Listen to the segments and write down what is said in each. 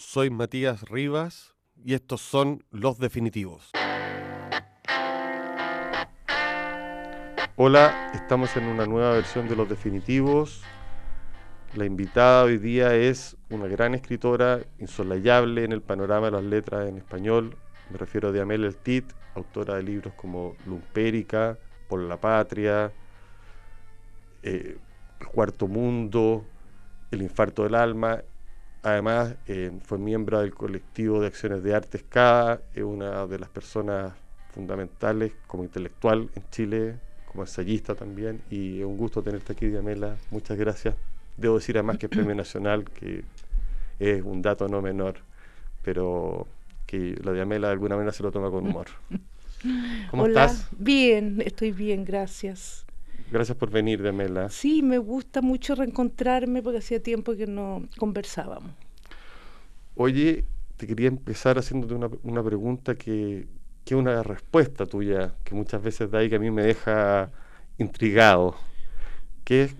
soy Matías Rivas y estos son Los Definitivos. Hola, estamos en una nueva versión de Los Definitivos. La invitada hoy día es una gran escritora insolayable en el panorama de las letras en español. Me refiero a Diamel El Tit, autora de libros como Lumpérica, Por la Patria, eh, Cuarto Mundo, El Infarto del Alma Además, eh, fue miembro del colectivo de acciones de arte SCADA, es una de las personas fundamentales como intelectual en Chile, como ensayista también, y es un gusto tenerte aquí, Diamela. Muchas gracias. Debo decir además que es Premio Nacional, que es un dato no menor, pero que la Diamela de alguna manera se lo toma con humor. ¿Cómo estás? Bien, estoy bien, gracias. Gracias por venir, Demela. Sí, me gusta mucho reencontrarme porque hacía tiempo que no conversábamos. Oye, te quería empezar haciéndote una, pregunta que, es una respuesta tuya, que muchas veces da y que a mí me deja intrigado. Que es,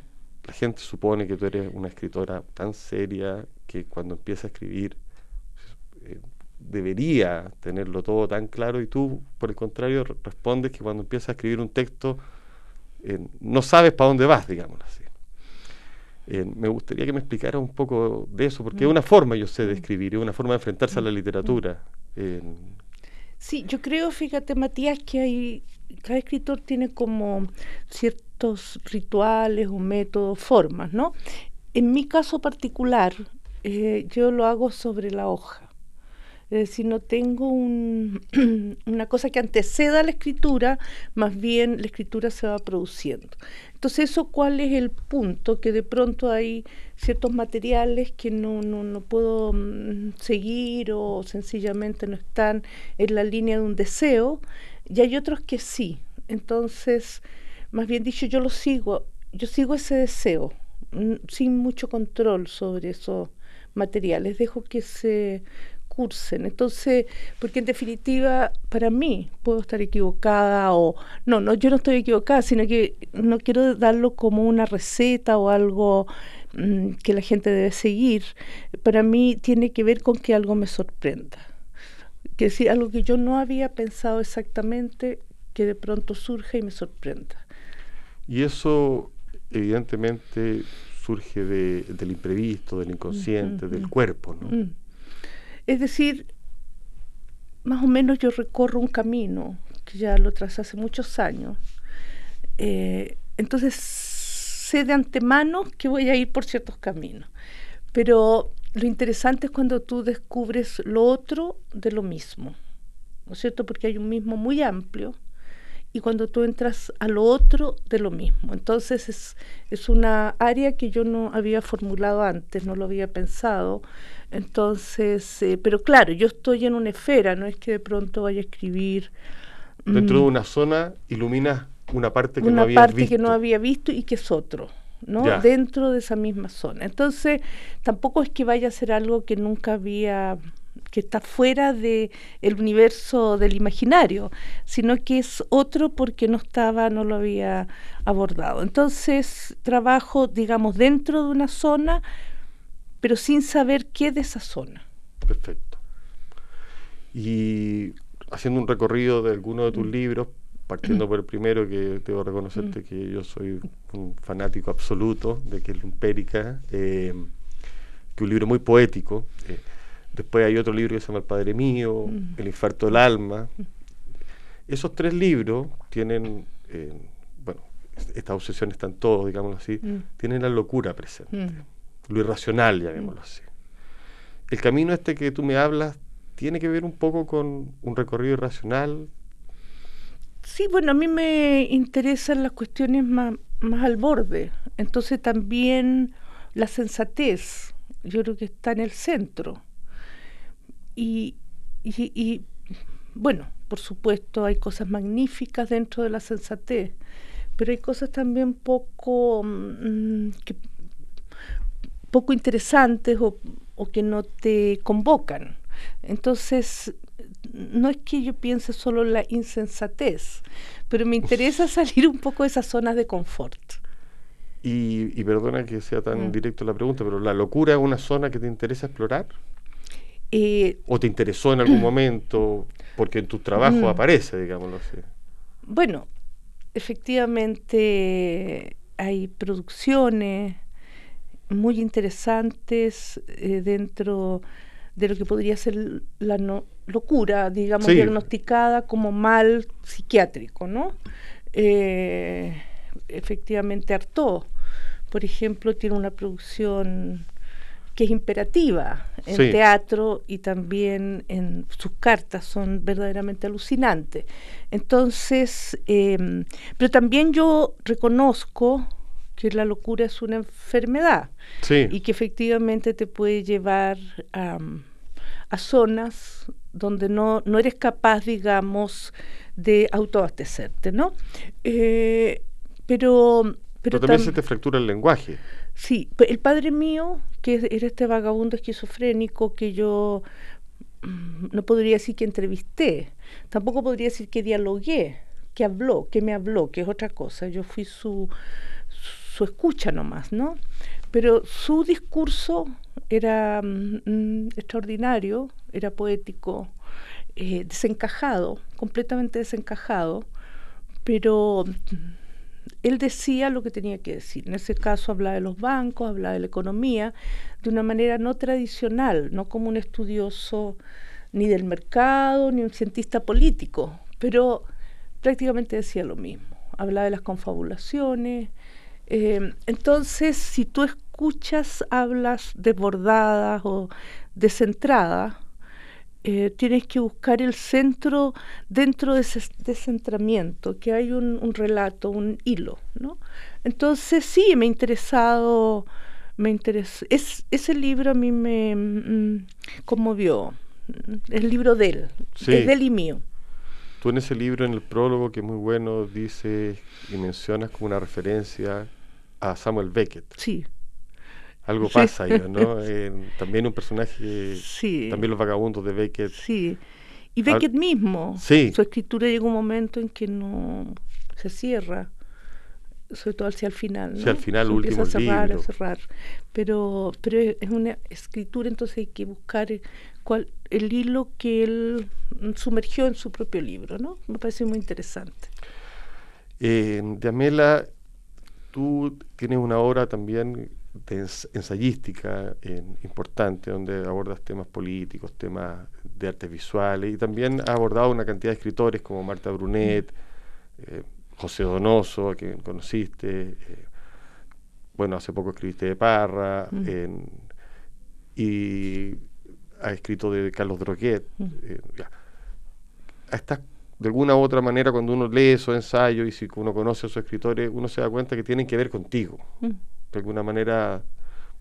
la gente supone que tú eres una escritora tan seria que cuando empieza a escribir eh, debería tenerlo todo tan claro y tú, por el contrario, respondes que cuando empiezas a escribir un texto no sabes para dónde vas, digámoslo así. me gustaría que me explicara un poco de eso, porque es mm. una forma, yo sé, de escribir, es una forma de enfrentarse a la mm. literatura. sí, yo creo, fíjate, Matías, que hay, cada escritor tiene como ciertos rituales o métodos, formas, ¿no? En mi caso particular, eh, yo lo hago sobre la hoja. Es decir, no tengo una cosa que anteceda a la escritura, más bien la escritura se va produciendo. Entonces, ¿eso cuál es el punto? Que de pronto hay ciertos materiales que no, no, no puedo mm, seguir o sencillamente no están en la línea de un deseo, y hay otros que sí. Entonces, más bien dicho, yo lo sigo, yo sigo ese deseo, mm, sin mucho control sobre esos materiales, dejo que se entonces, porque en definitiva, para mí, puedo estar equivocada o no, no, yo no estoy equivocada, sino que no quiero darlo como una receta o algo mm, que la gente debe seguir. Para mí tiene que ver con que algo me sorprenda. Que decir, algo que yo no había pensado exactamente, que de pronto surge y me sorprenda. Y eso, evidentemente, surge del imprevisto, del inconsciente, del cuerpo, ¿no? Mm. Es decir, más o menos yo recorro un camino que ya lo trazé hace muchos años. Eh, entonces sé de antemano que voy a ir por ciertos caminos. Pero lo interesante es cuando tú descubres lo otro de lo mismo, ¿no es cierto? Porque hay un mismo muy amplio y cuando tú entras a lo otro de lo mismo. Entonces es, es una área que yo no había formulado antes, no lo había pensado, entonces, eh, pero claro, yo estoy en una esfera, no es que de pronto vaya a escribir. Dentro de mm, una zona iluminas una parte que no había visto. Una parte que no había visto y que es otro. ¿no? dentro de esa misma zona. Entonces, tampoco es que vaya a ser algo que nunca había que está fuera de el universo del imaginario, sino que es otro porque no estaba, no lo había abordado. Entonces, trabajo, digamos, dentro de una zona, pero sin saber qué de esa zona. Perfecto. Y haciendo un recorrido de alguno de tus mm. libros, partiendo por el primero, que debo reconocerte mm. que yo soy un fanático absoluto de que es Lumpérica, eh, que es un libro muy poético. Eh, después hay otro libro que se llama El Padre Mío, mm. El Infarto del Alma. Esos tres libros tienen, eh, bueno, esta obsesión están todos, digámoslo así, tienen la locura presente lo irracional, llamémoslo así. El camino este que tú me hablas tiene que ver un poco con un recorrido irracional. Sí, bueno, a mí me interesan las cuestiones más, más al borde. Entonces también la sensatez, yo creo que está en el centro. Y, y, bueno, por supuesto hay cosas magníficas dentro de la sensatez, pero hay cosas también poco mm, que poco interesantes o, que no te convocan. Entonces, no es que yo piense solo la insensatez, pero me interesa salir un poco de esas zonas de confort. Y, perdona que sea tan mm. directo la pregunta, pero ¿la locura es una zona que te interesa explorar? Eh, ¿O te interesó en algún momento? Porque en tu trabajo mm. aparece, digámoslo así. Bueno, efectivamente hay producciones muy interesantes eh, dentro de lo que podría ser la locura, digamos, diagnosticada como mal psiquiátrico, ¿no? Eh, efectivamente, Artaud, por ejemplo, tiene una producción que es imperativa en teatro y también en sus cartas son verdaderamente alucinantes. Entonces, em, pero también yo reconozco que la locura es una enfermedad y que efectivamente te puede llevar a, zonas donde no, no eres capaz, digamos, de autoabastecerte, ¿no? Eh, pero, pero, también se te fractura el lenguaje. Sí, el padre mío, que era este vagabundo esquizofrénico que yo mm, no podría decir que entrevisté, tampoco podría decir que dialogué, que habló, que me habló, que es otra cosa. Yo fui su, su escucha nomás, ¿no? Pero su discurso era mm, extraordinario, era poético, eh, desencajado, completamente desencajado, pero él decía lo que tenía que decir. En ese caso hablaba de los bancos, hablaba de la economía, de una manera no tradicional, no como un estudioso ni del mercado, ni un cientista político, pero prácticamente decía lo mismo. Hablaba de las confabulaciones. Eh, entonces, si tú escuchas hablas desbordadas o descentradas, eh, tienes que buscar el centro dentro de ese descentramiento, que hay un, relato, un hilo, ¿no? Entonces sí, me ha interesado, me interesa, es, ese libro a mí me mm, conmovió, el libro de él, es de él y mío. Tú en ese libro, en el prólogo, que es muy bueno, dices y mencionas como una referencia a Samuel Beckett. Sí algo pasa ahí, ¿no? también un personaje, también los vagabundos de Beckett. Sí, y Beckett mismo, su escritura llega un momento en que no se cierra, sobre todo hacia el final. ¿no? al final, el último empieza a cerrar, a cerrar. Pero, pero es una escritura, entonces hay que buscar cuál, el hilo que él sumergió en su propio libro, ¿no? Me parece muy interesante. Eh, de Amela, tú tienes una obra también de ensayística importante, donde abordas temas políticos, temas de artes visuales, y también ha abordado una cantidad de escritores como Marta Brunet, eh, José Donoso, a quien conociste, eh, bueno, hace poco escribiste de Parra, y ha escrito de Carlos Droguet. Eh, de alguna u otra manera, cuando uno lee esos ensayos y si uno conoce a esos escritores, uno se da cuenta que tienen que ver contigo de alguna manera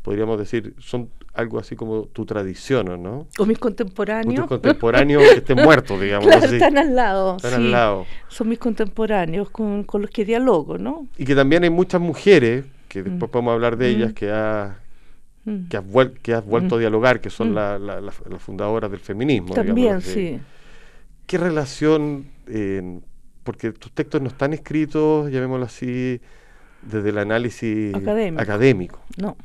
podríamos decir, son algo así como tu tradición, ¿no? O mis contemporáneos. tus contemporáneos que estén muertos, digamos. Claro, están al lado. Están al lado. Son mis contemporáneos con, los que dialogo, ¿no? Y que también hay muchas mujeres, que después mm. podemos hablar de ellas, mm. que, ha, mm. que, has que has vuelto a dialogar, que son las la, fundadoras del feminismo. También, sí. ¿Qué relación, eh, porque tus textos no están escritos, llamémoslo así, desde el análisis académico. No.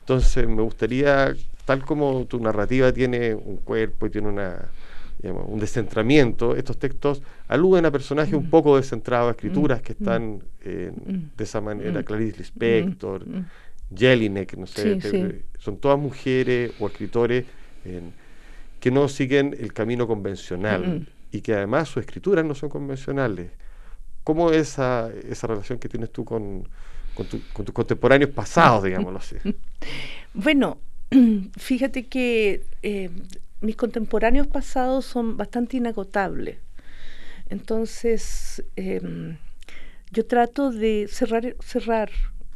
Entonces me gustaría, tal como tu narrativa tiene un cuerpo y tiene una, un descentramiento, estos textos aluden a personajes un mm. poco descentrados, escrituras mm. que están mm. de esa manera, Clarice Lispector, Jelinek, no sé, son todas mujeres o escritores que no siguen el camino convencional y que además sus escrituras no son convencionales. ¿Cómo es esa, esa relación que tienes tú con, tus contemporáneos pasados, digámoslo así? Bueno, fíjate que eh, mis contemporáneos pasados son bastante inagotables. Entonces, em, yo trato de cerrar, cerrar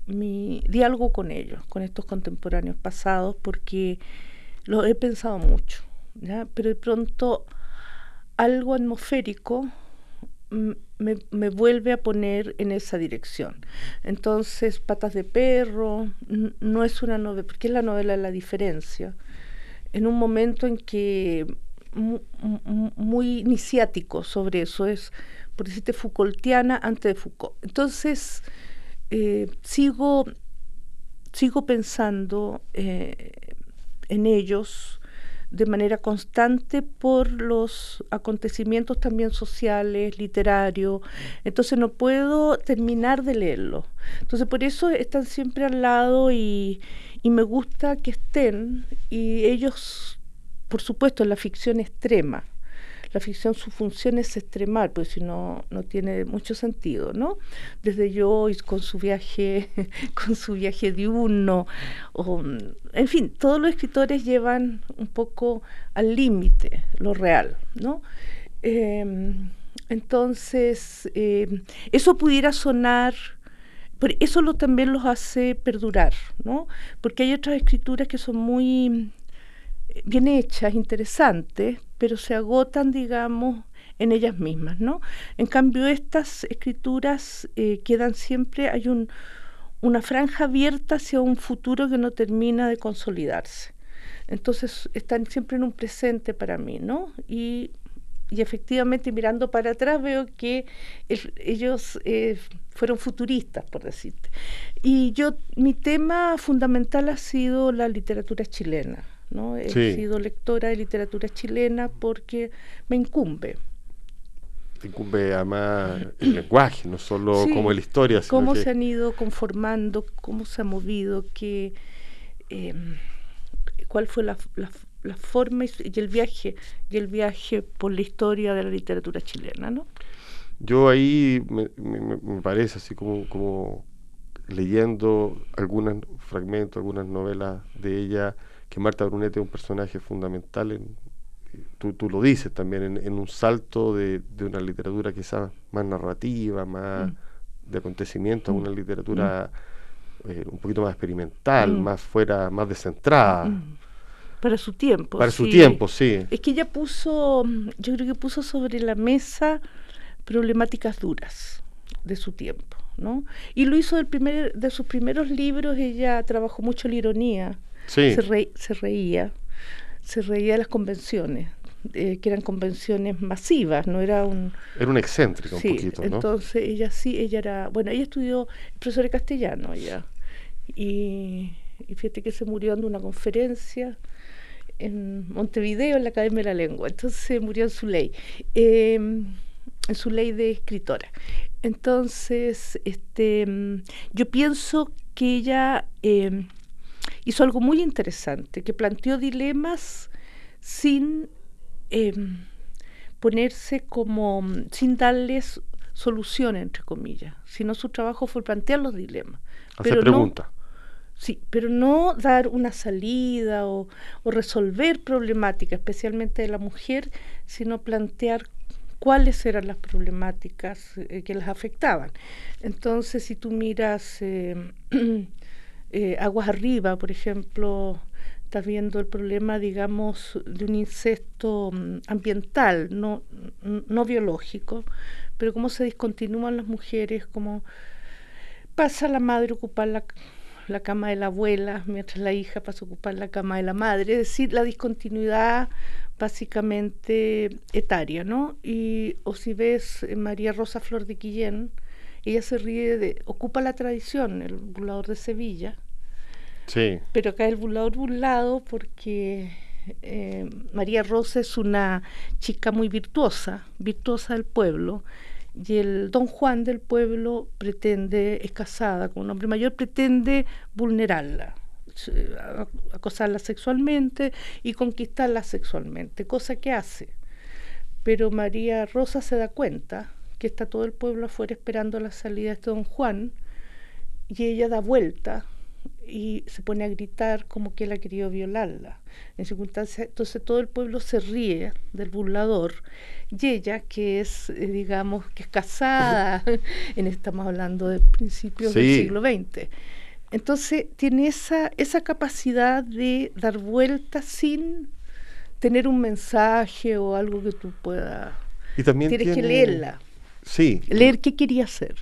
mi diálogo con ellos, con estos contemporáneos pasados, porque lo he pensado mucho, pero de pronto algo atmosférico me, vuelve a poner en esa dirección. Entonces, Patas de Perro no es una novela, porque es la novela la diferencia, en un momento en que muy iniciático sobre eso, es, por decirte, Foucaultiana antes de Foucault. Entonces, eh, sigo, sigo pensando eh, en ellos de manera constante por los acontecimientos también sociales, literarios, entonces no puedo terminar de leerlo. Entonces por eso están siempre al lado y, y me gusta que estén y ellos, por supuesto, la ficción extrema la ficción su función es extremar, pues si no, no tiene mucho sentido, ¿no? Desde Joyce con su viaje, con su viaje diurno, o, en fin, todos los escritores llevan un poco al límite lo real, ¿no? Em, entonces, em, eso pudiera sonar eso lo, también los hace perdurar, ¿no? Porque hay otras escrituras que son muy bien hechas, interesantes, pero se agotan, digamos, en ellas mismas, ¿no? En cambio, estas escrituras eh, quedan siempre, hay un, una franja abierta hacia un futuro que no termina de consolidarse. Entonces, están siempre en un presente para mí, ¿no? Y, y efectivamente, mirando para atrás, veo que ellos eh, fueron futuristas, por decirte. Y yo, mi tema fundamental ha sido la literatura chilena ¿no? He sido lectora de literatura chilena porque me incumbe. Te incumbe además el lenguaje, no solo como la historia. Sino cómo se han ido conformando, cómo se ha movido, qué, em, cuál fue la, la, forma y, el viaje, y el viaje por la historia de la literatura chilena, ¿no? Yo ahí me, me parece así como, como leyendo algunos fragmentos, algunas novelas de ella, que Marta Brunet es un personaje fundamental, en, tú, tú lo dices también, en, un salto de, una literatura quizás más narrativa, más mm. de acontecimiento, a una mm. literatura mm. eh, un poquito más experimental, más fuera, más descentrada. Para su tiempo. Para su tiempo, sí. Es que ella puso, yo creo que puso sobre la mesa problemáticas duras de su tiempo, ¿no? Y lo hizo del primer, de sus primeros libros, ella trabajó mucho la ironía, se, reía, se reía de las convenciones, eh, que eran convenciones masivas, no era un... Era un excéntrico un poquito, ¿no? entonces ella sí, ella era... Bueno, ella estudió profesor de castellano ella, y, fíjate que se murió dando una conferencia en Montevideo, en la Academia de la Lengua, entonces se murió en su ley, em, en su ley de escritora. Entonces, este, yo pienso que ella... Em, hizo algo muy interesante, que planteó dilemas sin em, ponerse como, sin darles solución, entre comillas, sino su trabajo fue plantear los dilemas. Hacer preguntas. Sí, pero no dar una salida o, resolver problemáticas, especialmente de la mujer, sino plantear cuáles eran las problemáticas eh, que las afectaban. Entonces, si tú miras em, Eh, aguas arriba, por ejemplo, estás viendo el problema, digamos, de un incesto mm, ambiental, no, no biológico, pero cómo se discontinúan las mujeres, cómo pasa la madre a ocupar la, la cama de la abuela, mientras la hija pasa a ocupar la cama de la madre, es decir, la discontinuidad básicamente etaria, ¿no? Y o si ves eh, María Rosa Flor de Quillén, ella se ríe de, ocupa la tradición, el burlador de Sevilla. Sí. Pero acá el burlador burlado porque eh, María Rosa es una chica muy virtuosa, virtuosa del pueblo, y el don Juan del pueblo pretende, es casada con un hombre mayor, pretende vulnerarla, acosarla sexualmente y conquistarla sexualmente, cosa que hace. Pero María Rosa se da cuenta que está todo el pueblo afuera esperando la salida de este don Juan, y ella da vuelta y se pone a gritar como que él ha querido violarla. En circunstancias, entonces todo el pueblo se ríe del burlador y ella, que es, eh, digamos, que es casada, en estamos hablando de principios del siglo XX, entonces tiene esa, esa capacidad de dar vuelta sin tener un mensaje o algo que tú puedas... Y también Tienes que leerla. Sí. Leer qué quería hacer.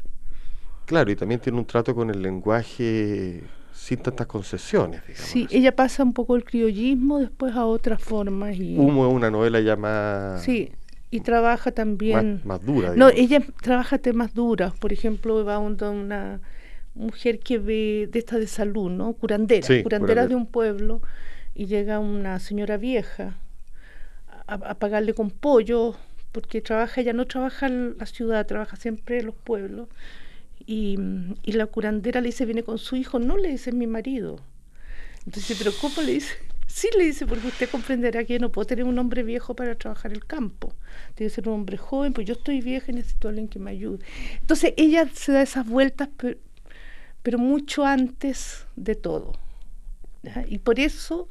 Claro, y también tiene un trato con el lenguaje sin tantas concesiones. Digamos sí, ella pasa un poco el criollismo después a otras formas. Y... Humo es una novela ya más... Sí, y trabaja también... Más, dura. No, ella trabaja temas duros. Por ejemplo, va una mujer que ve de esta de salud, ¿no? Curandera, curandera, de un pueblo y llega una señora vieja a, pagarle con pollo, porque trabaja, ella no trabaja la ciudad, trabaja siempre los pueblos. Y, y la curandera le dice, viene con su hijo, no le dice mi marido. Entonces, pero ¿cómo le dice? Sí, le dice, porque usted comprenderá que no puedo tener un hombre viejo para trabajar el campo. Tiene que ser un hombre joven, pues yo estoy vieja y necesito a alguien que me ayude. Entonces ella se da esas vueltas, pero, mucho antes de todo. Y por eso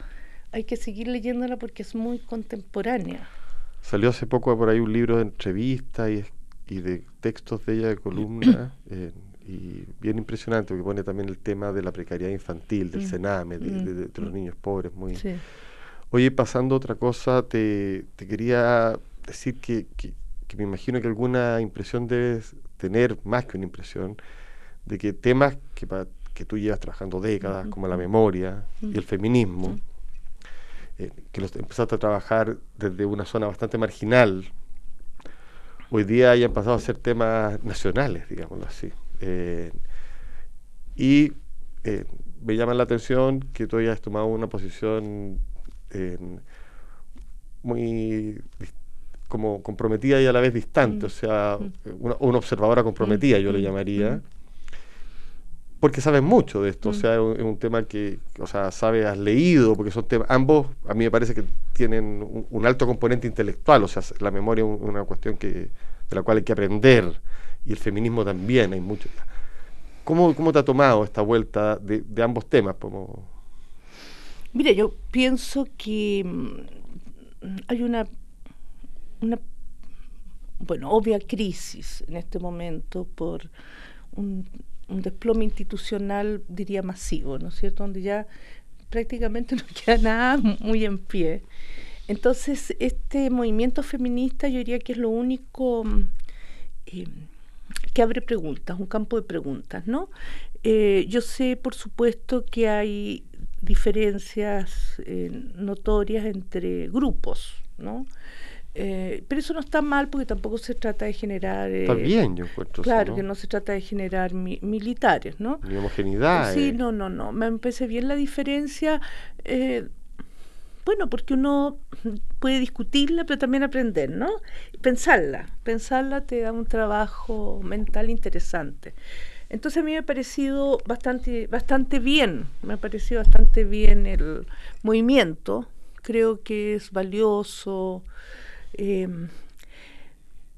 hay que seguir leyéndola porque es muy contemporánea. Salió hace poco por ahí un libro de entrevistas y, y de textos de ella de columna. y bien impresionante porque pone también el tema de la precariedad infantil, del cename, de, los niños pobres. muy Oye, pasando a otra cosa, te, quería decir que, me imagino que alguna impresión debes tener, más que una impresión, de que temas que, que tú llevas trabajando décadas, como la memoria y el feminismo, eh, que los empezaste a trabajar desde una zona bastante marginal, hoy día hayan pasado a ser temas nacionales, digámoslo así. Eh, y eh, me llama la atención que tú hayas tomado una posición muy como comprometida y a la vez distante, mm. o sea, mm. una, observadora comprometida, yo le mm. Porque sabes mucho de esto, o sea, es un, tema que, o sea, sabes, has leído, porque son temas, ambos a mí me parece que tienen un, alto componente intelectual, o sea, la memoria es una cuestión que, de la cual hay que aprender, y el feminismo también, hay mucho. ¿Cómo, cómo te ha tomado esta vuelta de, ambos temas? Como... Mira, yo pienso que mm, hay una, una, bueno, obvia crisis en este momento por un, un desplome institucional, diría masivo, ¿no es cierto? Donde ya prácticamente no queda nada muy en pie. Entonces, este movimiento feminista yo diría que es lo único eh, que abre preguntas, un campo de preguntas, ¿no? Eh, yo sé, por supuesto, que hay diferencias eh, notorias entre grupos, ¿no? Eh, pero eso no está mal porque tampoco se trata de generar... está bien, yo encuentro Claro, que no se trata de generar militares, ¿no? Ni homogeneidad. Sí, no, no, no. Me parece bien la diferencia. Bueno, porque uno puede discutirla, pero también aprender, ¿no? Pensarla, pensarla te da un trabajo mental interesante. Entonces a mí me ha parecido bastante, bastante bien, me ha parecido bastante bien el movimiento, creo que es valioso. Em,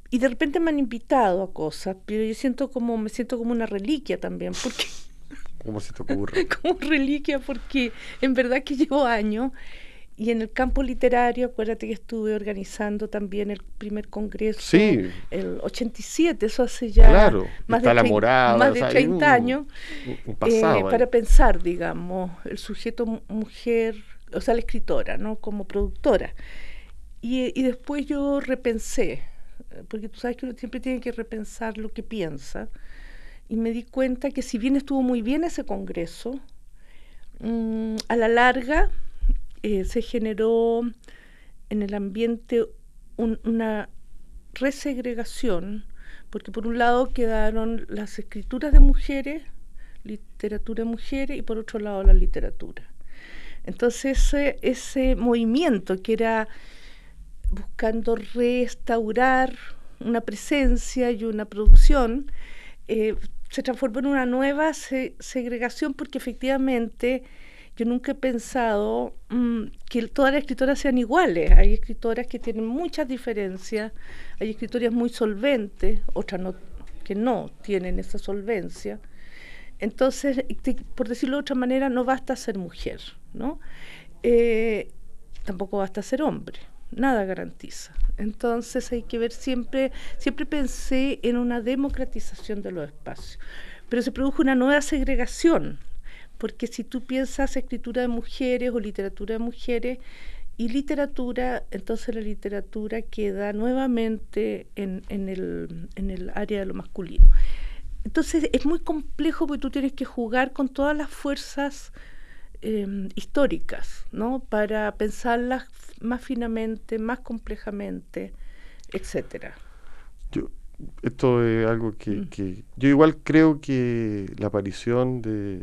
y de repente me han invitado a cosas, pero yo siento como, me siento como una reliquia también, porque... ¿Cómo se te ocurre? como reliquia, porque en verdad que llevo años y en el campo literario, acuérdate que estuve organizando también el primer congreso, sí. el 87, eso hace ya más, de 30, más de 30 años, eh, para pensar, digamos, el sujeto mujer, o sea, la escritora, ¿no? Como productora. Y, después yo repensé, porque tú sabes que uno siempre tiene que repensar lo que piensa, y me di cuenta que si bien estuvo muy bien ese congreso, mm, a la larga eh, se generó en el ambiente una resegregación, porque por un lado quedaron las escrituras de mujeres, literatura de mujeres, y por otro lado la literatura. Entonces ese movimiento que era buscando restaurar una presencia y una producción, eh, se transformó en una nueva segregación porque efectivamente yo nunca he pensado mm, que todas las escritoras sean iguales. Hay escritoras que tienen muchas diferencias, hay escritoras muy solventes, otras no, que no tienen esa solvencia. Entonces, por decirlo de otra manera, no basta ser mujer, ¿no? Eh, tampoco basta ser hombre, nada garantiza. Entonces hay que ver siempre, siempre pensé en una democratización de los espacios, pero se produjo una nueva segregación, porque si tú piensas escritura de mujeres o literatura de mujeres y literatura, entonces la literatura queda nuevamente en, el, en el área de lo masculino. Entonces es muy complejo porque tú tienes que jugar con todas las fuerzas em, históricas, ¿no? Para pensarlas más finamente, más complejamente, etcétera. Yo, esto es algo que, mm. que yo igual creo que la aparición de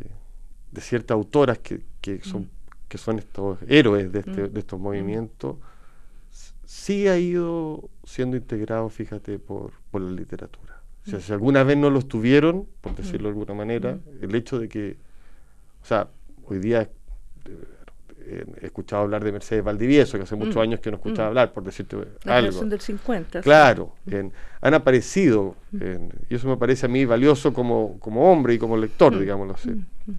de ciertas autoras que, que son que son estos héroes de, este, Mm. de estos Mm. movimientos, sí ha ido siendo integrado, fíjate, por, por la literatura. O sea, Mm. si alguna vez no lo estuvieron, por decirlo de Mm. alguna manera, Mm. el hecho de que, o sea, hoy día eh, he escuchado hablar de Mercedes Valdivieso, que hace muchos Mm. años que no escuchaba Mm. hablar, por decirte La algo. del 50. sí. Claro, en- han aparecido, Mm. en- y eso me parece a mí valioso como, como hombre y como lector, Mm. digámoslo así. Mm, mm.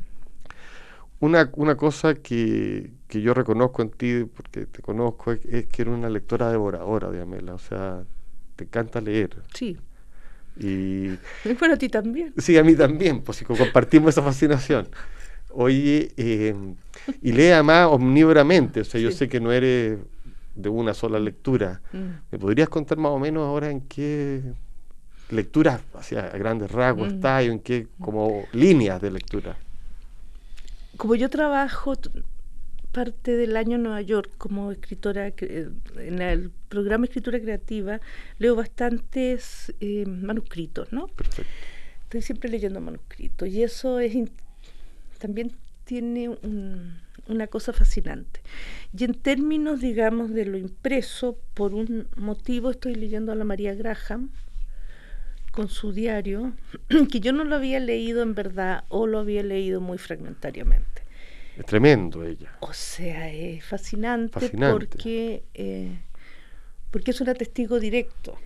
Una, una cosa que, que yo reconozco en ti, porque te conozco, es, es que eres una lectora devoradora, Diamela, o sea, te encanta leer. Sí. Y Bueno, a ti también. sí, a mí también, pues si co- compartimos esa fascinación. Oye, eh, y lee además omnívoramente, o sea, yo sé que no eres de una sola lectura. Mm. ¿Me podrías contar más o menos ahora en qué lecturas, hacia grandes rasgos, Mm. está y en qué como líneas de lectura? Como yo trabajo parte del año en Nueva York como escritora, en el programa Escritura Creativa, leo bastantes eh, manuscritos, ¿no? Perfecto. Estoy siempre leyendo manuscritos y eso es también tiene un- una cosa fascinante. Y en términos, digamos, de lo impreso, por un motivo estoy leyendo a la María Graham con su diario, que yo no lo había leído en verdad o lo había leído muy fragmentariamente. Es tremendo ella. O sea, es fascinante, Fascinante. porque eh, porque es una testigo directo.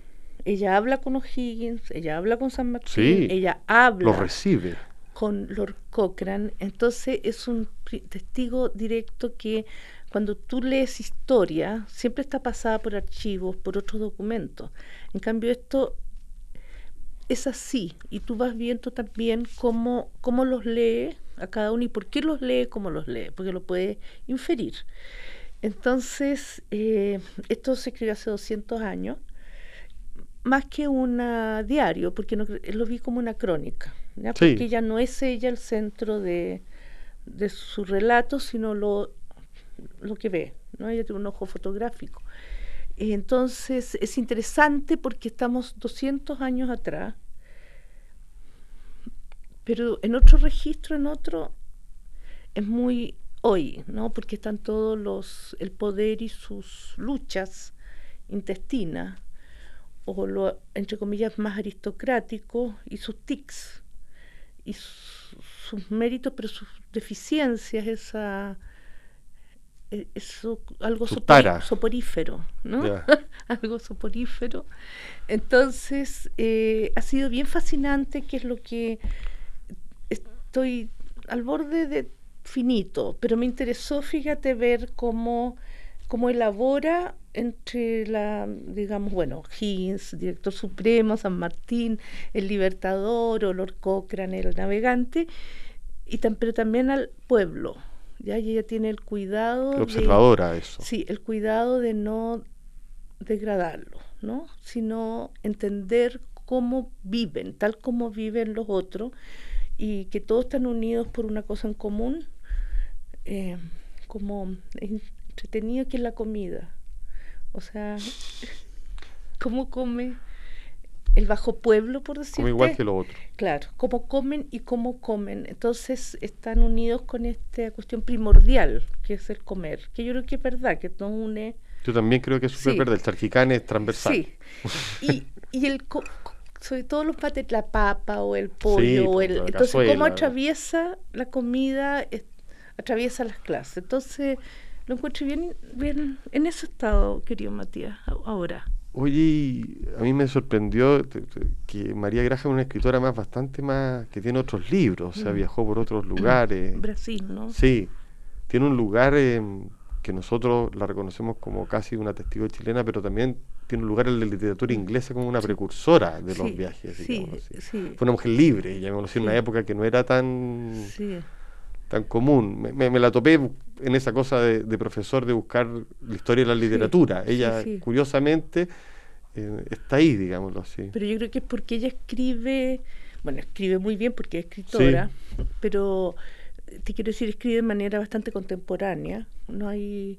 Ella habla con O'Higgins, ella habla con San Martín, Sí, ella habla Lo recibe. Con Lord Cochrane. Entonces es un testigo directo que cuando tú lees historia siempre está pasada por archivos, por otros documentos. En cambio esto es así y tú vas viendo también cómo, cómo los lee a cada uno y por qué los lee, cómo los lee, porque lo puedes inferir. Entonces, eh, esto se escribió hace 200 años, más que un diario, porque no, lo vi como una crónica, ¿ya? Sí. porque ya no es ella el centro de, de su relato, sino lo, lo que ve, ¿no? ella tiene un ojo fotográfico. Entonces es interesante porque estamos 200 años atrás, pero en otro registro, en otro, es muy hoy, ¿no? Porque están todos los, el poder y sus luchas intestinas, o lo, entre comillas, más aristocrático, y sus tics, y su- sus méritos, pero sus deficiencias, esa eh, eso, algo soporífero, ¿no? Algo soporífero. Entonces, eh, ha sido bien fascinante, que es lo que estoy al borde de finito, pero me interesó, fíjate, ver cómo, cómo elabora entre la, digamos, bueno, Higgins, director supremo, San Martín, el libertador, o Lord Cochrane, el navegante, y pero también al pueblo. ¿ya? Y ella tiene el cuidado de- Observadora eso. Sí, el cuidado de no degradarlo, ¿no? Sino entender cómo viven, tal como viven los otros, y que todos están unidos por una cosa en común, eh, como entretenido que es la comida. O sea, cómo come el bajo pueblo, por decirte. Como igual que lo otro. Claro, cómo comen y cómo comen. Entonces están unidos con esta cuestión primordial, que es el comer, que yo creo que es verdad, que nos une. Yo también creo que es súper Sí. verde. El charquicán es transversal. Sí. Y, y el co- sobre todo los pates, la papa o el pollo, o pues, el, entonces cómo atraviesa la comida, es- atraviesa las clases. Entonces lo encuentro bien, bien en ese estado, querido Matías, ahora. Oye, a mí me sorprendió que María Graham es una escritora más bastante más que tiene otros libros, o sea, Mm. viajó por otros lugares. Brasil, ¿no? Sí, tiene un lugar em, que nosotros la reconocemos como casi una testigo chilena, pero también tiene un lugar en la literatura inglesa como una precursora de los Sí, viajes. sí, sí. Fue una mujer libre, llamémoslo así, en una época que no era tan, Sí. Tan común. Me, me- me la topé en esa cosa de, de profesor de buscar la historia de la literatura. sí, Ella, sí. curiosamente, eh, está ahí, digámoslo así. Pero yo creo que es porque ella escribe, bueno, escribe muy bien porque es escritora, pero eh, te quiero decir, escribe de manera bastante contemporánea. No hay,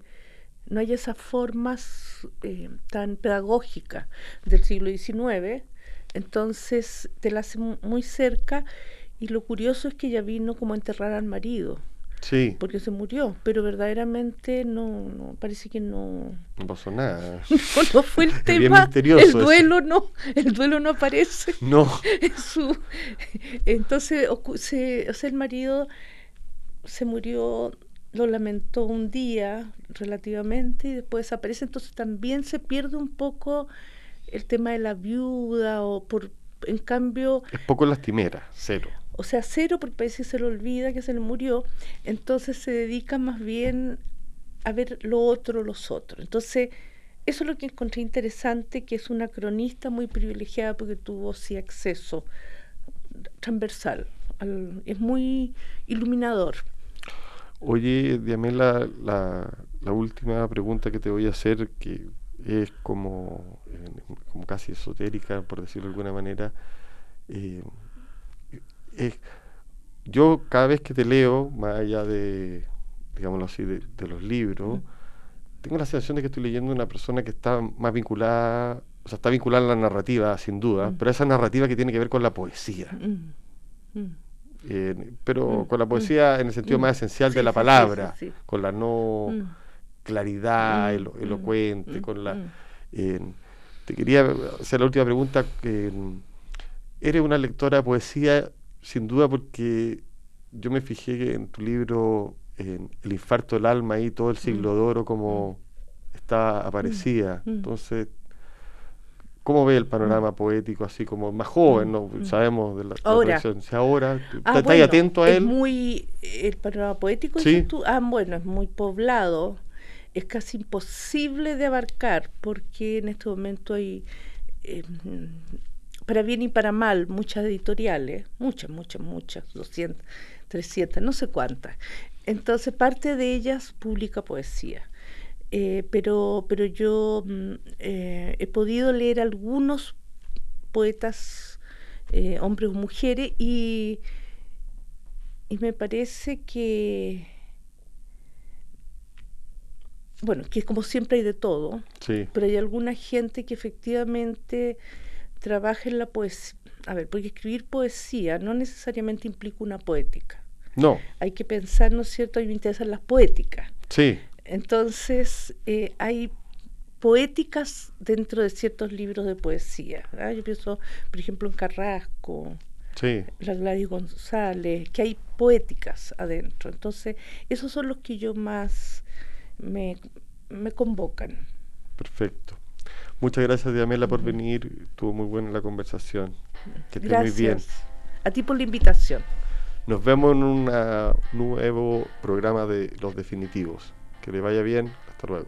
no hay esas formas eh, tan pedagógicas del siglo XIX. Entonces te la hace mu- muy cerca y lo curioso es que ella vino como a enterrar al marido. Sí. Porque se murió, pero verdaderamente no, no parece que no. No pasó nada. No, fue el tema. el duelo no, el duelo no aparece. No. su, entonces, se, o sea, el marido se murió, lo lamentó un día relativamente y después desaparece. Entonces también se pierde un poco el tema de la viuda o por, en cambio... Es poco lastimera, cero. O sea, cero porque parece que se le olvida que se le murió, entonces se dedica más bien a ver lo otro, los otros. Entonces, eso es lo que encontré interesante, que es una cronista muy privilegiada porque tuvo sí acceso transversal. es muy iluminador. Oye, Diamela, la, última pregunta que te voy a hacer, que es como, como casi esotérica, por decirlo de alguna manera. Eh, yo cada vez que te leo, más allá de, digámoslo así, de, los libros, tengo la sensación de que estoy leyendo una persona que está más vinculada, o sea, está vinculada a la narrativa, sin duda, pero esa narrativa que tiene que ver con la poesía. Eh, pero con la poesía en el sentido más esencial de la palabra, con la no claridad elocuente, con la... te quería hacer la última pregunta. ¿Eres una lectora de poesía sin duda porque yo me fijé en tu libro, en El infarto del alma y todo el siglo mm. de oro como mm. está aparecía. Mm. Entonces, ¿cómo ve el panorama poético así como más joven? ¿no? Sabemos de la, ahora, ahora ah, ¿estás atento a él? muy, el panorama poético, ¿Sí? ah, bueno, es muy poblado. Es casi imposible de abarcar porque en este momento hay eh, para bien y para mal, muchas editoriales, muchas, muchas, muchas, 200, 300, no sé cuántas. Entonces, parte de ellas publica poesía. Eh, pero, pero yo mm, eh, he podido leer algunos poetas, eh, hombres o mujeres, y, y me parece que, bueno, que como siempre hay de todo, pero hay alguna gente que efectivamente trabaja en la poesía. A ver, porque escribir poesía no necesariamente implica una poética. No. Hay que pensar, ¿no es cierto? A mí me interesan las poéticas. Sí. Entonces, eh, hay poéticas dentro de ciertos libros de poesía. Yo pienso, por ejemplo, en Carrasco, sí. la Gladys González, que hay poéticas adentro. Entonces, esos son los que yo más me, me convocan. Perfecto. Muchas gracias, Diamela, por venir. Estuvo muy buena la conversación. Que esté muy bien. A ti por la invitación. Nos vemos en un nuevo programa de Los Definitivos. Que le vaya bien. Hasta luego.